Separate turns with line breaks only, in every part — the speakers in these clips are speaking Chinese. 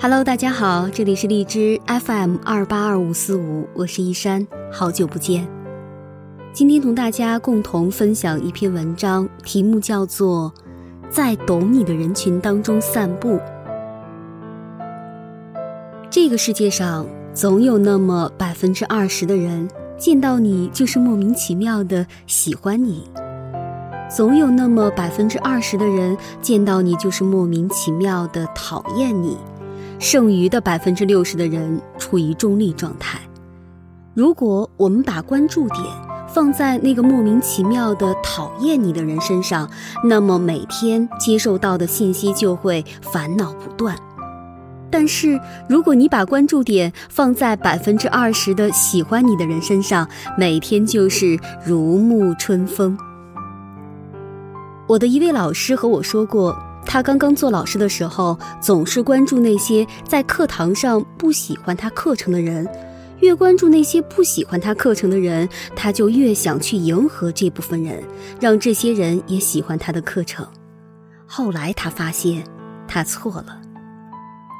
Hello，大家好，这里是荔枝 FM 二八二五四五，我是依山，好久不见。今天同大家共同分享一篇文章，题目叫做《在懂你的人群当中散步》。这个世界上总有那么百分之二十的人，见到你就是莫名其妙的喜欢你；总有那么百分之二十的人，见到你就是莫名其妙的讨厌你。剩余的百分之六十的人处于中立状态。如果我们把关注点放在那个莫名其妙的讨厌你的人身上，那么每天接受到的信息就会烦恼不断。但是，如果你把关注点放在百分之二十的喜欢你的人身上，每天就是如沐春风。我的一位老师和我说过。他刚刚做老师的时候，总是关注那些在课堂上不喜欢他课程的人，越关注那些不喜欢他课程的人，他就越想去迎合这部分人，让这些人也喜欢他的课程。后来他发现，他错了。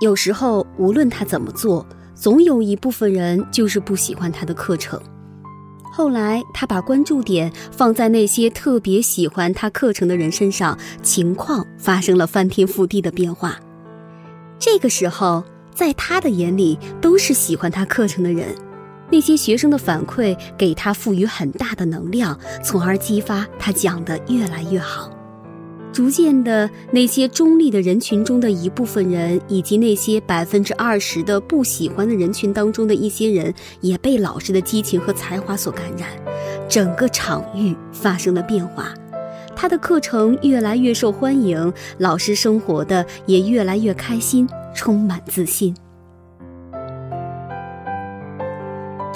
有时候无论他怎么做，总有一部分人就是不喜欢他的课程。后来，他把关注点放在那些特别喜欢他课程的人身上，情况发生了翻天覆地的变化。这个时候，在他的眼里都是喜欢他课程的人，那些学生的反馈给他赋予很大的能量，从而激发他讲得越来越好。逐渐的，那些中立的人群中的一部分人，以及那些百分之二十的不喜欢的人群当中的一些人，也被老师的激情和才华所感染，整个场域发生了变化，他的课程越来越受欢迎，老师生活的也越来越开心，充满自信。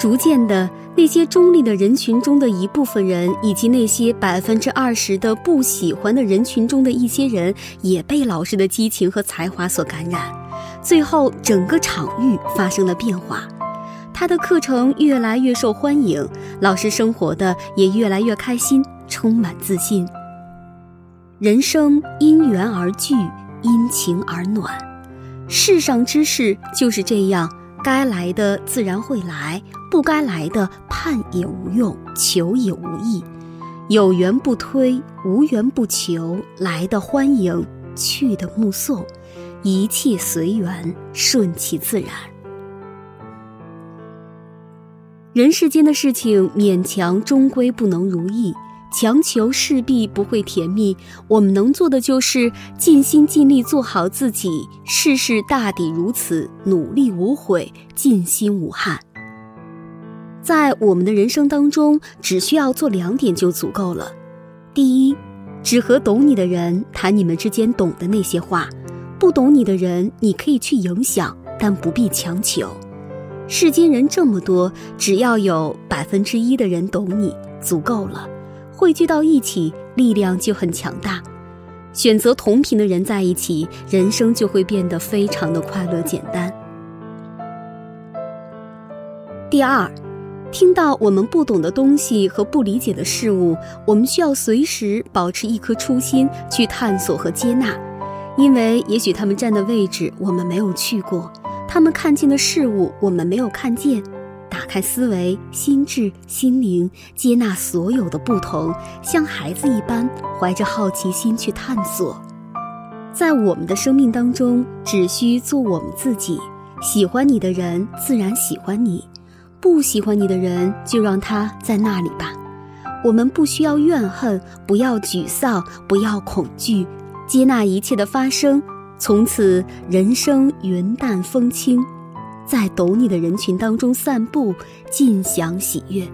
逐渐的，那些中立的人群中的一部分人，以及那些百分之二十的不喜欢的人群中的一些人，也被老师的激情和才华所感染。最后，整个场域发生了变化，他的课程越来越受欢迎，老师生活的也越来越开心，充满自信。人生因缘而聚，因情而暖，世上之事就是这样。该来的自然会来，不该来的盼也无用，求也无益。有缘不推，无缘不求，来的欢迎，去的目送，一切随缘，顺其自然。人世间的事情，勉强终归不能如意。强求势必不会甜蜜，我们能做的就是尽心尽力做好自己，事事大抵如此，努力无悔，尽心无憾。在我们的人生当中，只需要做两点就足够了：第一，只和懂你的人谈你们之间懂的那些话；不懂你的人，你可以去影响，但不必强求。世间人这么多，只要有百分之一的人懂你，足够了。汇聚到一起，力量就很强大。选择同频的人在一起，人生就会变得非常的快乐简单。第二，听到我们不懂的东西和不理解的事物，我们需要随时保持一颗初心去探索和接纳，因为也许他们站的位置我们没有去过，他们看见的事物我们没有看见。打开思维、心智、心灵，接纳所有的不同，像孩子一般怀着好奇心去探索。在我们的生命当中，只需做我们自己。喜欢你的人自然喜欢你，不喜欢你的人就让他在那里吧。我们不需要怨恨，不要沮丧，不要恐惧，接纳一切的发生。从此，人生云淡风轻。在懂你的人群当中散步，尽享喜悦。